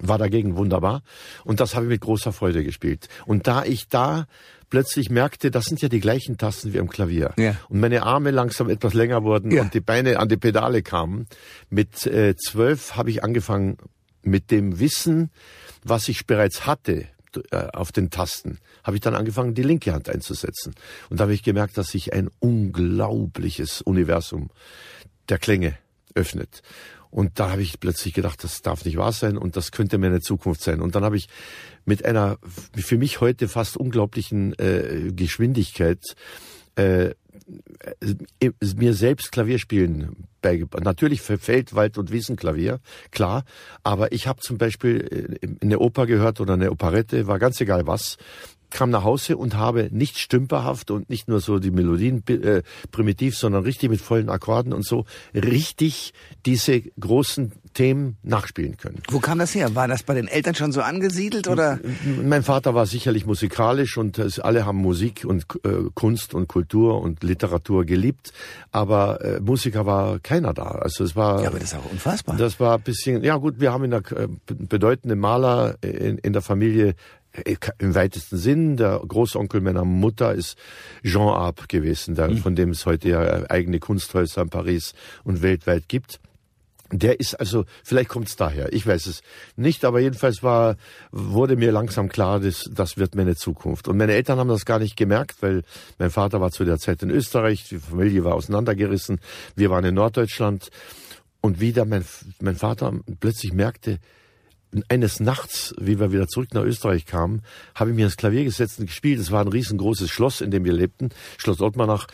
Speaker 3: war dagegen wunderbar und das habe ich mit großer Freude gespielt. Und da ich da plötzlich merkte, das sind ja die gleichen Tasten wie am Klavier ja. und meine Arme langsam etwas länger wurden ja. und die Beine an die Pedale kamen, mit äh, zwölf habe ich angefangen mit dem Wissen, was ich bereits hatte äh, auf den Tasten, habe ich dann angefangen, die linke Hand einzusetzen. Und da habe ich gemerkt, dass sich ein unglaubliches Universum der Klänge öffnet. Und da habe ich plötzlich gedacht, das darf nicht wahr sein und das könnte meine Zukunft sein. Und dann habe ich mit einer für mich heute fast unglaublichen äh, Geschwindigkeit äh, äh mir selbst Klavierspielen beigebracht. Natürlich für Feld, Wald und Wiesenklavier, klar. Aber ich habe zum Beispiel äh, eine Oper gehört oder eine Operette, war ganz egal was kam nach Hause und habe nicht stümperhaft und nicht nur so die Melodien äh, primitiv, sondern richtig mit vollen Akkorden und so richtig diese großen Themen nachspielen können.
Speaker 1: Wo kam das her? War das bei den Eltern schon so angesiedelt oder?
Speaker 3: Mein Vater war sicherlich musikalisch und es, alle haben Musik und äh, Kunst und Kultur und Literatur geliebt, aber äh, Musiker war keiner da. Also es war
Speaker 1: Ja, aber das ist auch unfassbar.
Speaker 3: Das war ein bisschen ja gut, wir haben in der äh, bedeutende Maler in, in der Familie im weitesten Sinn. Der Großonkel meiner Mutter ist Jean Arp gewesen, der, mhm. von dem es heute ja eigene Kunsthäuser in Paris und weltweit gibt. Der ist also, vielleicht kommt es daher, ich weiß es nicht, aber jedenfalls war, wurde mir langsam klar, das, das wird meine Zukunft. Und meine Eltern haben das gar nicht gemerkt, weil mein Vater war zu der Zeit in Österreich, die Familie war auseinandergerissen, wir waren in Norddeutschland. Und wieder mein, mein Vater plötzlich merkte, eines Nachts, wie wir wieder zurück nach Österreich kamen, habe ich mir das Klavier gesetzt und gespielt. Es war ein riesengroßes Schloss, in dem wir lebten, Schloss Ottmannach.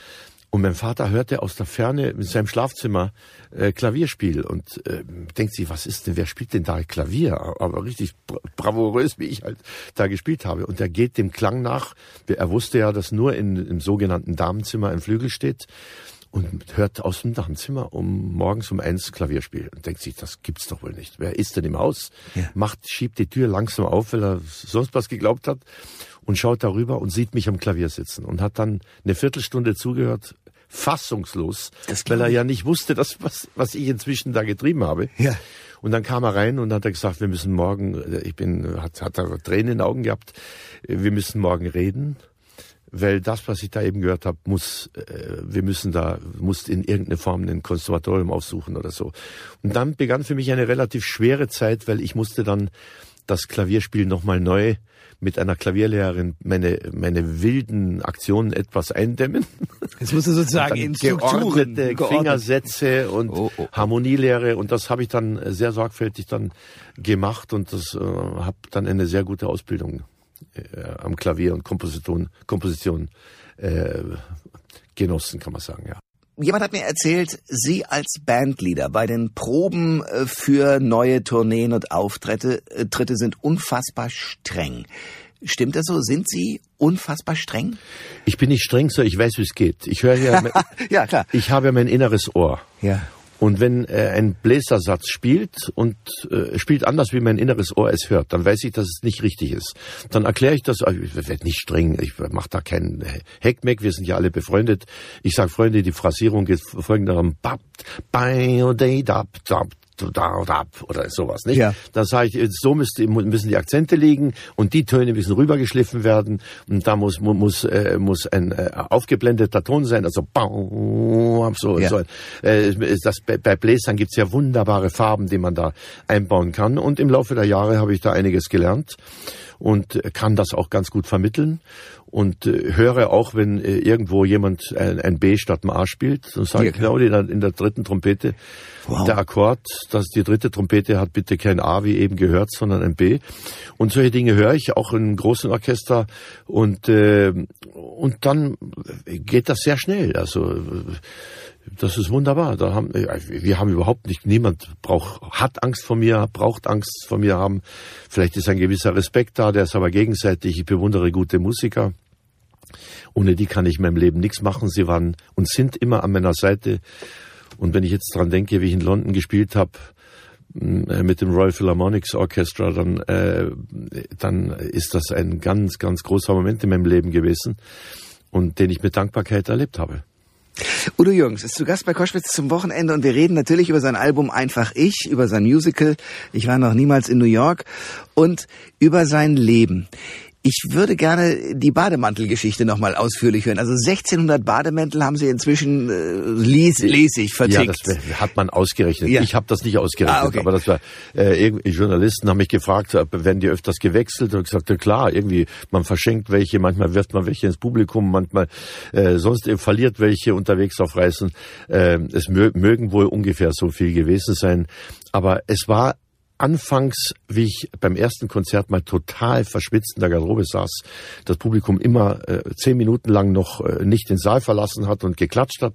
Speaker 3: Und mein Vater hörte aus der Ferne in seinem Schlafzimmer äh, Klavierspiel und äh, denkt sich, was ist denn, wer spielt denn da Klavier? Aber richtig bravourös, wie ich halt da gespielt habe. Und er geht dem Klang nach. Er wusste ja, dass nur in, im sogenannten Damenzimmer ein Flügel steht und hört aus dem Dachenzimmer um morgens um eins Klavierspiel und denkt sich, das gibt's doch wohl nicht. Wer ist denn im Haus? Ja. Macht, schiebt die Tür langsam auf, weil er sonst was geglaubt hat und schaut darüber und sieht mich am Klavier sitzen und hat dann eine Viertelstunde zugehört, fassungslos, weil er ja nicht wusste, dass, was, was ich inzwischen da getrieben habe. Ja. Und dann kam er rein und hat er gesagt, wir müssen morgen, ich bin, hat, hat er Tränen in den Augen gehabt, wir müssen morgen reden weil das, was ich da eben gehört habe, muss, äh, wir müssen da, muss in irgendeine Form ein Konservatorium aufsuchen oder so. Und dann begann für mich eine relativ schwere Zeit, weil ich musste dann das Klavierspiel nochmal neu mit einer Klavierlehrerin meine, meine wilden Aktionen etwas eindämmen.
Speaker 1: Es musste sozusagen in Strukturen,
Speaker 3: geordnete Fingersätze und oh, oh, oh. Harmonielehre und das habe ich dann sehr sorgfältig dann gemacht und das äh, habe dann eine sehr gute Ausbildung äh, am Klavier und Komposition, Komposition äh, genossen, kann man sagen, ja.
Speaker 1: Jemand hat mir erzählt, Sie als Bandleader bei den Proben äh, für neue Tourneen und Auftritte äh, Tritte sind unfassbar streng. Stimmt das so? Sind Sie unfassbar streng?
Speaker 3: Ich bin nicht streng, so ich weiß, wie es geht. Ich höre ja,
Speaker 1: ja klar.
Speaker 3: Ich habe ja mein inneres Ohr.
Speaker 1: Ja.
Speaker 3: Und wenn äh, ein Bläsersatz spielt und äh, spielt anders, wie mein inneres Ohr es hört, dann weiß ich, dass es nicht richtig ist. Dann erkläre ich das, ich werde nicht streng, ich mache da keinen Heckmeck, wir sind ja alle befreundet. Ich sage, Freunde, die Phrasierung geht folgendermaßen, oder sowas, nicht? Ja. Da sage ich, so müsste, müssen die Akzente liegen und die Töne müssen rübergeschliffen werden und da muss muss äh, muss ein äh, aufgeblendeter Ton sein, also so, ja. so äh, das bei Bläsern gibt's ja wunderbare Farben, die man da einbauen kann und im Laufe der Jahre habe ich da einiges gelernt und kann das auch ganz gut vermitteln und äh, höre auch, wenn äh, irgendwo jemand ein, ein, B statt ein A spielt, dann sage ich genau in der, in der dritten Trompete, wow. der Akkord, dass die dritte Trompete hat bitte kein A wie eben gehört, sondern ein B. Und solche Dinge höre ich auch in großen Orchester und äh, und dann geht das sehr schnell. Also das ist wunderbar. Da haben, wir haben überhaupt nicht, niemand braucht, hat Angst vor mir, braucht Angst vor mir haben. Vielleicht ist ein gewisser Respekt da, der ist aber gegenseitig. Ich bewundere gute Musiker. Ohne die kann ich in meinem Leben nichts machen. Sie waren und sind immer an meiner Seite. Und wenn ich jetzt dran denke, wie ich in London gespielt habe, äh, mit dem Royal Philharmonics Orchestra, dann, äh, dann ist das ein ganz, ganz großer Moment in meinem Leben gewesen und den ich mit Dankbarkeit erlebt habe.
Speaker 1: Udo Jürgens ist zu Gast bei Koschwitz zum Wochenende und wir reden natürlich über sein Album Einfach Ich, über sein Musical Ich war noch niemals in New York und über sein Leben. Ich würde gerne die Bademantelgeschichte nochmal ausführlich hören. Also 1600 Bademäntel haben Sie inzwischen äh, les, lesig vertickt.
Speaker 3: Ja, das hat man ausgerechnet. Ja. Ich habe das nicht ausgerechnet, ah, okay. aber das war äh, Journalisten haben mich gefragt, werden die öfters gewechselt und gesagt, ja klar, irgendwie man verschenkt welche, manchmal wirft man welche ins Publikum, manchmal äh, sonst verliert welche unterwegs auf Reisen. Äh, es mö mögen wohl ungefähr so viel gewesen sein, aber es war anfangs, wie ich beim ersten Konzert mal total verschwitzt in der Garderobe saß, das Publikum immer äh, zehn Minuten lang noch äh, nicht den Saal verlassen hat und geklatscht hat,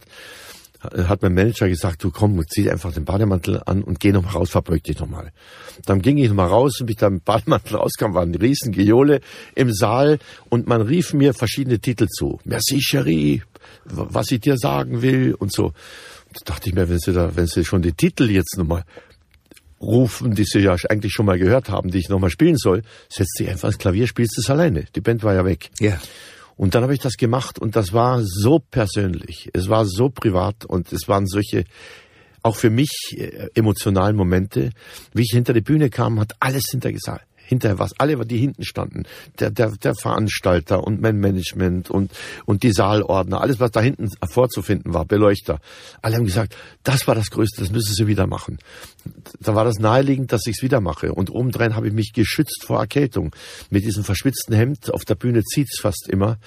Speaker 3: hat mein Manager gesagt, du komm, zieh einfach den Bademantel an und geh noch mal raus, verbeug dich noch mal. Dann ging ich noch mal raus und mich da mit Bademantel rauskam, war ein riesen Geole im Saal und man rief mir verschiedene Titel zu. Merci, Cherie, was ich dir sagen will und so. Da dachte ich mir, wenn sie da, wenn sie schon die Titel jetzt noch mal rufen, die Sie ja eigentlich schon mal gehört haben, die ich nochmal spielen soll, setzt sie einfach ins Klavier, spielst es alleine. Die Band war ja weg.
Speaker 1: Ja.
Speaker 3: Und dann habe ich das gemacht und das war so persönlich, es war so privat und es waren solche auch für mich äh, emotionalen Momente. Wie ich hinter die Bühne kam, hat alles hintergesagt hinterher was, alle, die hinten standen, der, der, der Veranstalter und mein Management und, und die Saalordner, alles, was da hinten vorzufinden war, Beleuchter, alle haben gesagt, das war das Größte, das müssen sie wieder machen. Da war das naheliegend, dass ich es wieder mache. Und obendrein habe ich mich geschützt vor Erkältung. Mit diesem verschwitzten Hemd auf der Bühne zieht's fast immer.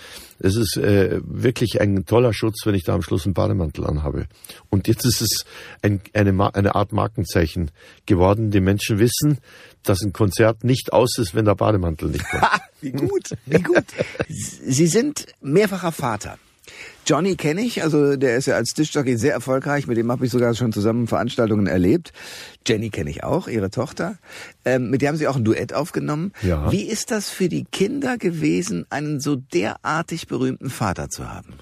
Speaker 3: Es ist äh, wirklich ein toller Schutz, wenn ich da am Schluss einen Bademantel anhabe. Und jetzt ist es ein, eine, eine Art Markenzeichen geworden. Die Menschen wissen, dass ein Konzert nicht aus ist, wenn der Bademantel nicht kommt.
Speaker 1: wie gut, wie gut. Sie sind mehrfacher Vater. Johnny kenne ich, also der ist ja als Tischjockey sehr erfolgreich, mit dem habe ich sogar schon zusammen Veranstaltungen erlebt. Jenny kenne ich auch, ihre Tochter. Ähm, mit der haben sie auch ein Duett aufgenommen.
Speaker 3: Ja.
Speaker 1: Wie ist das für die Kinder gewesen, einen so derartig berühmten Vater zu haben?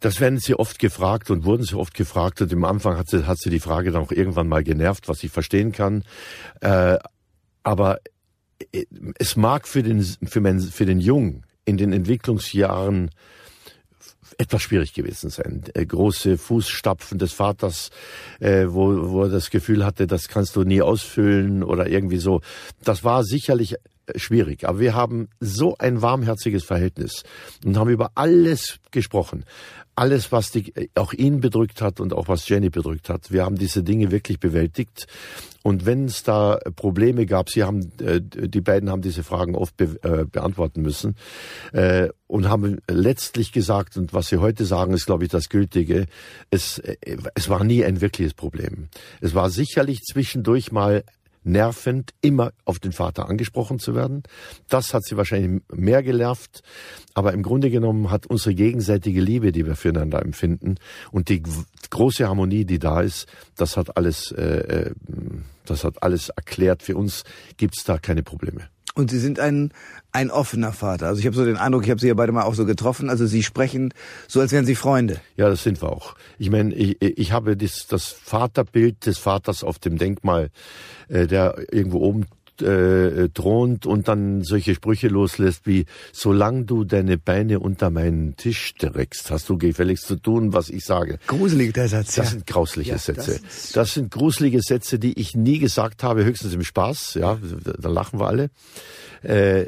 Speaker 3: Das werden sie oft gefragt und wurden sie oft gefragt und im Anfang hat sie, hat sie die Frage dann auch irgendwann mal genervt, was ich verstehen kann. Äh, aber äh, es mag für den, für, mein, für den Jungen in den Entwicklungsjahren etwas schwierig gewesen sein. Äh, große Fußstapfen des Vaters, äh, wo, wo er das Gefühl hatte, das kannst du nie ausfüllen oder irgendwie so. Das war sicherlich schwierig. Aber wir haben so ein warmherziges Verhältnis und haben über alles gesprochen. Alles, was die, auch ihn bedrückt hat und auch was Jenny bedrückt hat. Wir haben diese Dinge wirklich bewältigt. Und wenn es da Probleme gab, sie haben, äh, die beiden haben diese Fragen oft be, äh, beantworten müssen äh, und haben letztlich gesagt, und was sie heute sagen, ist, glaube ich, das Gültige, es, es war nie ein wirkliches Problem. Es war sicherlich zwischendurch mal nervend, immer auf den Vater angesprochen zu werden. Das hat sie wahrscheinlich mehr genervt. Aber im Grunde genommen hat unsere gegenseitige Liebe, die wir füreinander empfinden und die große Harmonie, die da ist, das hat alles, äh, äh das hat alles erklärt. Für uns gibt's da keine Probleme.
Speaker 1: Und Sie sind ein, ein offener Vater. Also ich habe so den Eindruck, ich habe Sie ja beide mal auch so getroffen. Also Sie sprechen so, als wären Sie Freunde.
Speaker 3: Ja, das sind wir auch. Ich meine, ich, ich habe das, das Vaterbild des Vaters auf dem Denkmal, äh, der irgendwo oben äh, thront und dann solche Sprüche loslässt wie, solange du deine Beine unter meinen Tisch streckst, hast du gefälligst zu tun, was ich sage.
Speaker 1: Gruselig der Satz.
Speaker 3: Das
Speaker 1: ja.
Speaker 3: sind grausliche
Speaker 1: Ja,
Speaker 3: Sätze.
Speaker 1: das
Speaker 3: Das, sind gruselige Sätze, die ich nie gesagt habe, höchstens im Spaß, ja, da lachen wir alle. Äh,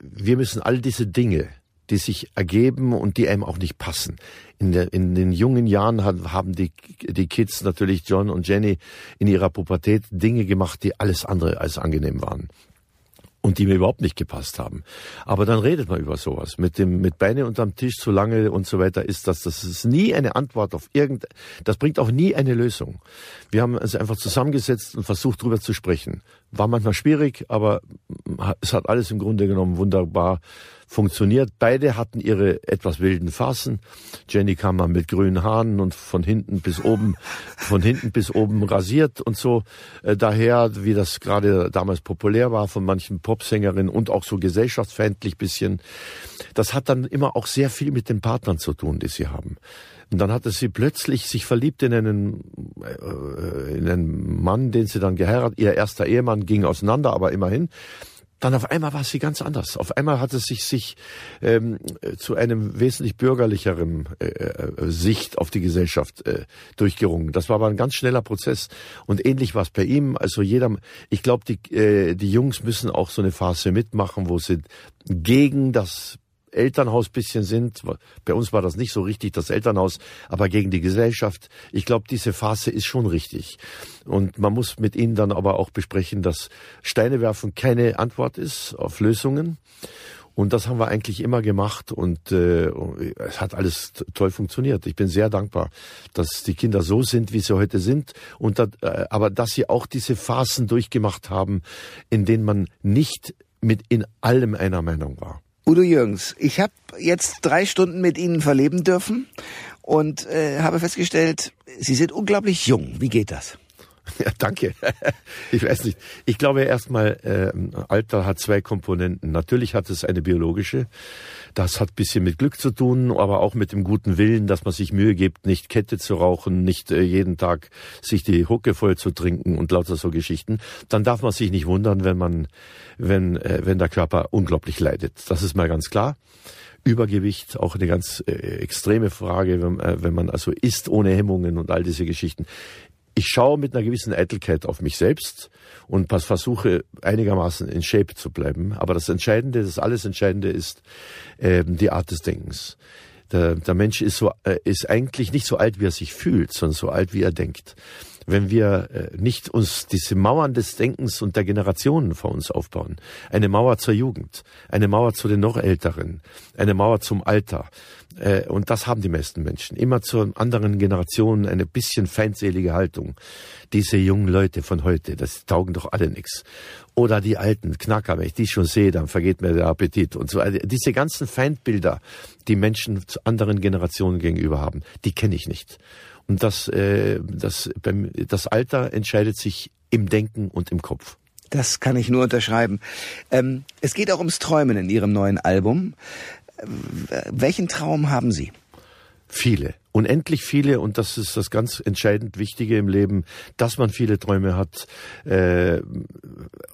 Speaker 3: wir müssen all diese Dinge, die sich ergeben und die einem auch nicht passen. In, der, in den jungen Jahren haben die, die Kids natürlich John und Jenny in ihrer Pubertät Dinge gemacht, die alles andere als angenehm waren und die mir überhaupt nicht gepasst haben. Aber dann redet man über sowas. Mit dem, mit Beine unterm Tisch so lange und so weiter ist das, das ist nie eine Antwort auf irgend, das bringt auch nie eine Lösung. Wir haben uns einfach zusammengesetzt und versucht drüber zu sprechen. War manchmal schwierig, aber es hat alles im Grunde genommen wunderbar funktioniert. Beide hatten ihre etwas wilden Phasen. Jenny kam mal mit grünen Haaren und von hinten bis oben, von hinten bis oben rasiert und so. Äh, daher, wie das gerade damals populär war von manchen Popsängerinnen und auch so gesellschaftsfeindlich bisschen. Das hat dann immer auch sehr viel mit den Partnern zu tun, die sie haben. Und dann hatte sie plötzlich sich verliebt in einen, äh, in einen Mann, den sie dann geheiratet. Ihr erster Ehemann ging auseinander, aber immerhin dann auf einmal war sie ganz anders. Auf einmal hat es sich sich ähm, zu einem wesentlich bürgerlicheren äh, äh, Sicht auf die Gesellschaft äh, durchgerungen. Das war aber ein ganz schneller Prozess und ähnlich war es bei ihm. Also jeder, ich glaube, die äh, die Jungs müssen auch so eine Phase mitmachen, wo sie gegen das Elternhaus bisschen sind. Bei uns war das nicht so richtig, das Elternhaus, aber gegen die Gesellschaft. Ich glaube, diese Phase ist schon richtig. Und man muss mit ihnen dann aber auch besprechen, dass Steine werfen keine Antwort ist auf Lösungen. Und das haben wir eigentlich immer gemacht und äh, es hat alles toll funktioniert. Ich bin sehr dankbar, dass die Kinder so sind, wie sie heute sind. Und dat, äh, aber dass sie auch diese Phasen durchgemacht haben, in denen man nicht mit in allem einer Meinung war.
Speaker 1: Udo Jürgens, ich habe jetzt drei Stunden mit Ihnen verleben dürfen und äh, habe festgestellt, Sie sind unglaublich jung. Wie geht das?
Speaker 3: Ja, danke. Ich weiß nicht. Ich glaube erstmal, äh, Alter hat zwei Komponenten. Natürlich hat es eine biologische. Das hat bisschen mit Glück zu tun, aber auch mit dem guten Willen, dass man sich Mühe gibt, nicht Kette zu rauchen, nicht äh, jeden Tag sich die Hucke voll zu trinken und lauter so Geschichten. Dann darf man sich nicht wundern, wenn man, wenn, äh, wenn der Körper unglaublich leidet. Das ist mal ganz klar. Übergewicht, auch eine ganz äh, extreme Frage, wenn, wenn man also isst ohne Hemmungen und all diese Geschichten ich schaue mit einer gewissen Eitelkeit auf mich selbst und versuche einigermaßen in Shape zu bleiben. Aber das Entscheidende, das alles Entscheidende ist ähm, die Art des Denkens. Der, der Mensch ist so äh, ist eigentlich nicht so alt, wie er sich fühlt, sondern so alt, wie er denkt. Wenn wir äh, nicht uns diese Mauern des Denkens und der Generationen vor uns aufbauen, eine Mauer zur Jugend, eine Mauer zu den noch Älteren, eine Mauer zum Alter, äh, und das haben die meisten Menschen. Immer zur anderen Generation eine bisschen feindselige Haltung. Diese jungen Leute von heute, das taugen doch alle nix. Oder die alten Knacker, wenn ich die schon sehe, dann vergeht mir der Appetit und so. Also diese ganzen Feindbilder, die Menschen zu anderen Generationen gegenüber haben, die kenne ich nicht. Und das, äh, das, beim, das Alter entscheidet sich im Denken und im Kopf.
Speaker 1: Das kann ich nur unterschreiben. Ähm, es geht auch ums Träumen in Ihrem neuen Album. Äh, welchen Traum haben Sie?
Speaker 3: Viele, unendlich viele und das ist das ganz entscheidend Wichtige im Leben, dass man viele Träume hat, äh,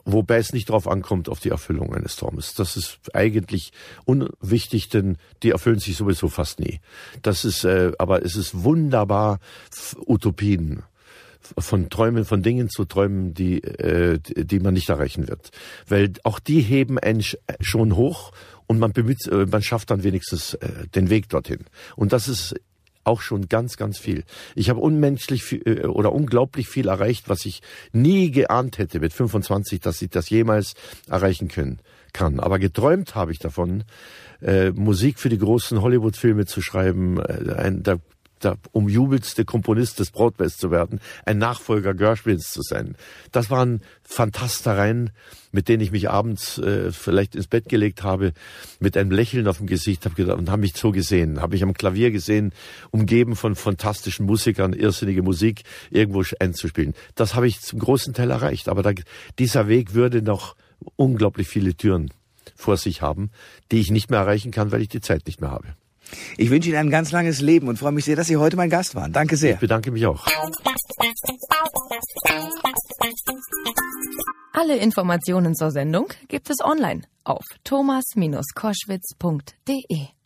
Speaker 3: wobei es nicht darauf ankommt, auf die Erfüllung eines Traumes. Das ist eigentlich unwichtig, denn die erfüllen sich sowieso fast nie. Das ist, äh, aber es ist wunderbar, Utopien von Träumen, von Dingen zu träumen, die, äh, die man nicht erreichen wird. Weil auch die heben einen sch- schon hoch und man bemüht, äh, man schafft dann wenigstens äh, den Weg dorthin. Und das ist auch schon ganz, ganz viel. Ich habe unmenschlich viel, äh, oder unglaublich viel erreicht, was ich nie geahnt hätte mit 25, dass ich das jemals erreichen können kann. Aber geträumt habe ich davon, äh, Musik für die großen Hollywood-Filme zu schreiben. Äh, ein, da der umjubelste Komponist des Broadways zu werden, ein Nachfolger Gershwins zu sein. Das waren Fantastereien, mit denen ich mich abends äh, vielleicht ins Bett gelegt habe, mit einem Lächeln auf dem Gesicht hab gedacht, und habe mich so gesehen, habe mich am Klavier gesehen, umgeben von fantastischen Musikern, irrsinnige Musik irgendwo einzuspielen. Das habe ich zum großen Teil erreicht, aber da, dieser Weg würde noch unglaublich viele Türen vor sich haben, die ich nicht mehr erreichen kann, weil ich die Zeit nicht mehr habe.
Speaker 1: Ich wünsche Ihnen ein ganz langes Leben und freue mich sehr, dass Sie heute mein Gast waren. Danke sehr.
Speaker 3: Ich bedanke mich auch.
Speaker 2: Alle Informationen zur Sendung gibt es online auf thomas-koschwitz.de.